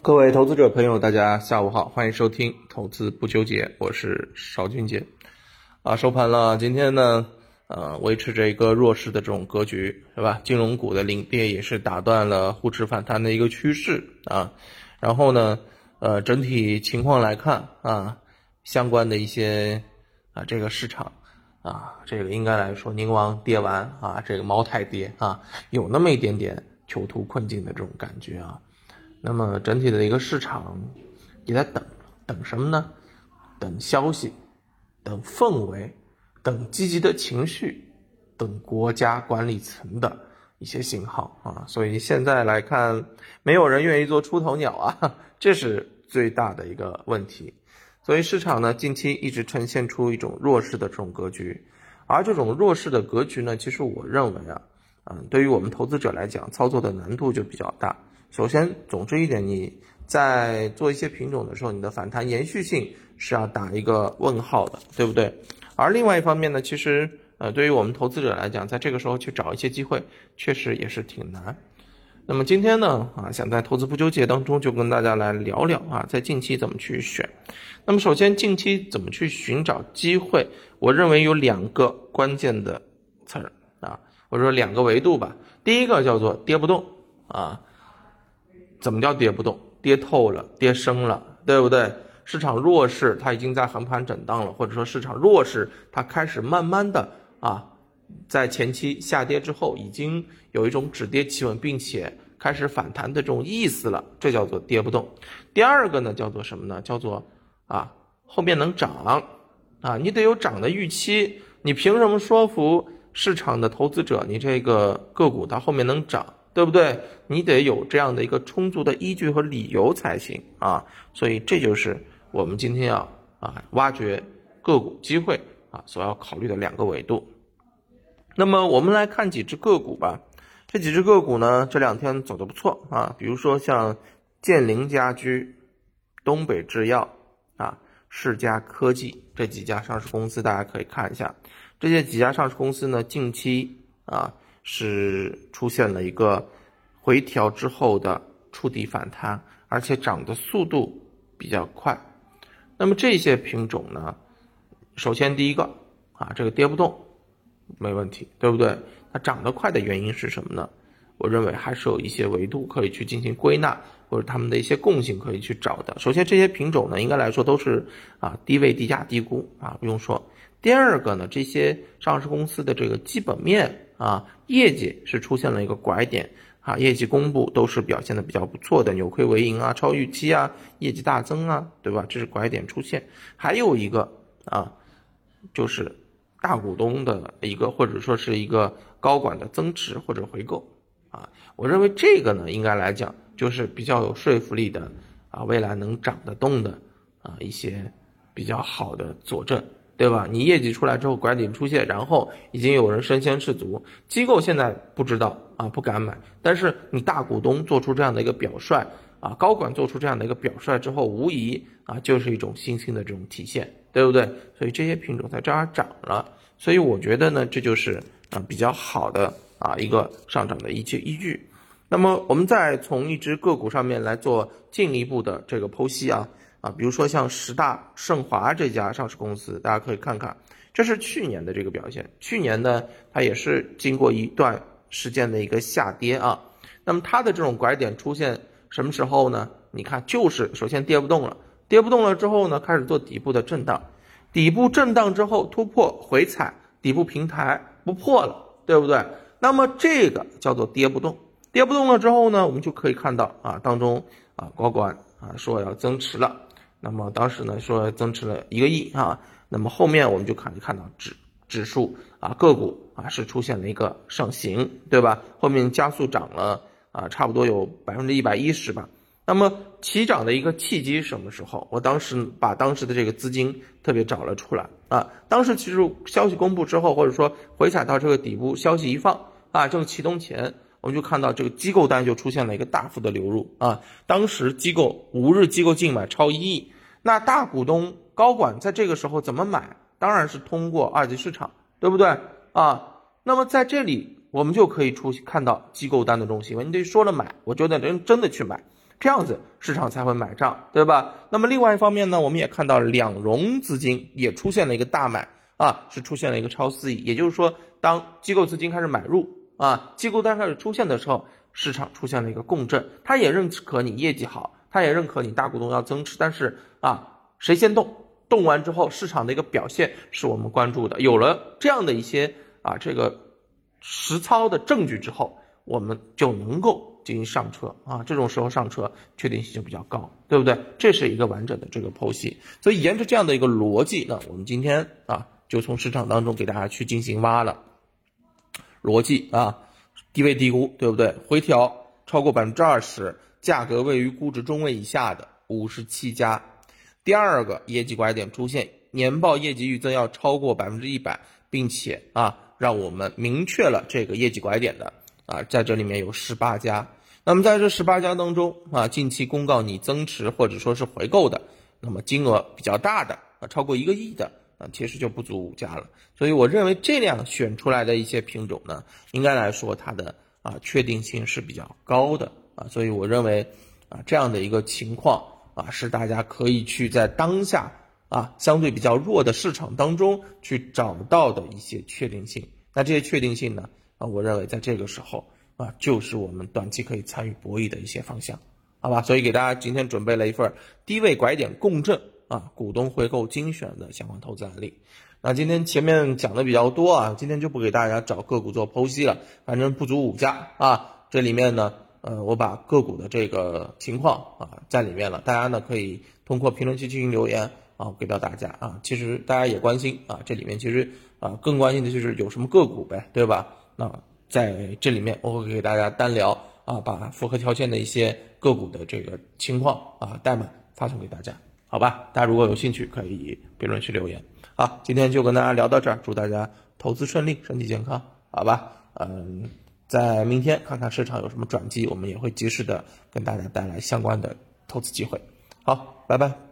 各位投资者朋友，大家下午好，欢迎收听《投资不纠结》，我是邵俊杰。啊，收盘了，今天呢，呃，维持着一个弱势的这种格局，是吧？金融股的领跌也是打断了沪指反弹的一个趋势啊。然后呢，呃，整体情况来看啊，相关的一些啊，这个市场啊，这个应该来说，宁王跌完啊，这个茅台跌啊，有那么一点点囚徒困境的这种感觉啊。那么整体的一个市场也在等，等什么呢？等消息，等氛围，等积极的情绪，等国家管理层的一些信号啊。所以现在来看，没有人愿意做出头鸟啊，这是最大的一个问题。所以市场呢，近期一直呈现出一种弱势的这种格局，而这种弱势的格局呢，其实我认为啊，嗯，对于我们投资者来讲，操作的难度就比较大。首先，总之一点，你在做一些品种的时候，你的反弹延续性是要打一个问号的，对不对？而另外一方面呢，其实呃，对于我们投资者来讲，在这个时候去找一些机会，确实也是挺难。那么今天呢，啊，想在投资不纠结当中就跟大家来聊聊啊，在近期怎么去选。那么首先，近期怎么去寻找机会？我认为有两个关键的词儿啊，或者说两个维度吧。第一个叫做跌不动啊。怎么叫跌不动？跌透了，跌升了，对不对？市场弱势，它已经在横盘震荡了，或者说市场弱势，它开始慢慢的啊，在前期下跌之后，已经有一种止跌企稳，并且开始反弹的这种意思了，这叫做跌不动。第二个呢，叫做什么呢？叫做啊，后面能涨啊，你得有涨的预期，你凭什么说服市场的投资者，你这个个股它后面能涨？对不对？你得有这样的一个充足的依据和理由才行啊！所以这就是我们今天要啊挖掘个股机会啊所要考虑的两个维度。那么我们来看几只个股吧。这几只个股呢，这两天走的不错啊。比如说像建林家居、东北制药啊、世嘉科技这几家上市公司，大家可以看一下。这些几家上市公司呢，近期啊。是出现了一个回调之后的触底反弹，而且涨的速度比较快。那么这些品种呢，首先第一个啊，这个跌不动，没问题，对不对？它涨得快的原因是什么呢？我认为还是有一些维度可以去进行归纳，或者它们的一些共性可以去找的。首先，这些品种呢，应该来说都是啊低位低价低估啊，不用说。第二个呢，这些上市公司的这个基本面。啊，业绩是出现了一个拐点啊，业绩公布都是表现的比较不错的，扭亏为盈啊，超预期啊，业绩大增啊，对吧？这是拐点出现。还有一个啊，就是大股东的一个或者说是一个高管的增持或者回购啊，我认为这个呢，应该来讲就是比较有说服力的啊，未来能涨得动的啊一些比较好的佐证。对吧？你业绩出来之后拐点出现，然后已经有人身先士卒，机构现在不知道啊，不敢买。但是你大股东做出这样的一个表率啊，高管做出这样的一个表率之后，无疑啊就是一种信心的这种体现，对不对？所以这些品种在这儿涨了，所以我觉得呢，这就是啊比较好的啊一个上涨的一些依据。那么我们再从一只个股上面来做进一步的这个剖析啊。啊，比如说像十大盛华这家上市公司，大家可以看看，这是去年的这个表现。去年呢，它也是经过一段时间的一个下跌啊。那么它的这种拐点出现什么时候呢？你看，就是首先跌不动了，跌不动了之后呢，开始做底部的震荡，底部震荡之后突破回踩底部平台不破了，对不对？那么这个叫做跌不动，跌不动了之后呢，我们就可以看到啊，当中啊高管啊说要增持了。那么当时呢说增持了一个亿啊，那么后面我们就看看到指指数啊个股啊是出现了一个上行，对吧？后面加速涨了啊，差不多有百分之一百一十吧。那么起涨的一个契机什么时候？我当时把当时的这个资金特别找了出来啊。当时其实消息公布之后，或者说回踩到这个底部，消息一放啊，正启动前。我们就看到这个机构单就出现了一个大幅的流入啊，当时机构五日机构净买超一亿，那大股东高管在这个时候怎么买？当然是通过二级市场，对不对啊？那么在这里我们就可以出看到机构单的这种行为，你得说了买，我觉得人真的去买，这样子市场才会买账，对吧？那么另外一方面呢，我们也看到两融资金也出现了一个大买啊，是出现了一个超四亿，也就是说，当机构资金开始买入啊，机构单开始出现的时候，市场出现了一个共振，他也认可你业绩好，他也认可你大股东要增持，但是啊，谁先动？动完之后，市场的一个表现是我们关注的，有了这样的一些啊这个实操的证据之后，我们就能够。进行上车啊，这种时候上车确定性就比较高，对不对？这是一个完整的这个剖析。所以沿着这样的一个逻辑呢，我们今天啊就从市场当中给大家去进行挖了逻辑啊，低位低估，对不对？回调超过百分之二十，价格位于估值中位以下的五十七家。第二个业绩拐点出现，年报业绩预增要超过百分之一百，并且啊让我们明确了这个业绩拐点的啊，在这里面有十八家。那么在这十八家当中啊，近期公告你增持或者说是回购的，那么金额比较大的啊，超过一个亿的啊，其实就不足五家了。所以我认为这样选出来的一些品种呢，应该来说它的啊确定性是比较高的啊，所以我认为啊这样的一个情况啊，是大家可以去在当下啊相对比较弱的市场当中去找到的一些确定性。那这些确定性呢啊，我认为在这个时候。啊，就是我们短期可以参与博弈的一些方向，好吧？所以给大家今天准备了一份低位拐点共振啊，股东回购精选的相关投资案例。那今天前面讲的比较多啊，今天就不给大家找个股做剖析了，反正不足五家啊。这里面呢，呃，我把个股的这个情况啊在里面了，大家呢可以通过评论区进行留言啊，给到大家啊。其实大家也关心啊，这里面其实啊更关心的就是有什么个股呗，对吧？那。在这里面，我会给大家单聊啊，把符合条件的一些个股的这个情况啊代码发送给大家，好吧？大家如果有兴趣，可以评论区留言。好，今天就跟大家聊到这儿，祝大家投资顺利，身体健康，好吧？嗯，在明天看看市场有什么转机，我们也会及时的跟大家带来相关的投资机会。好，拜拜。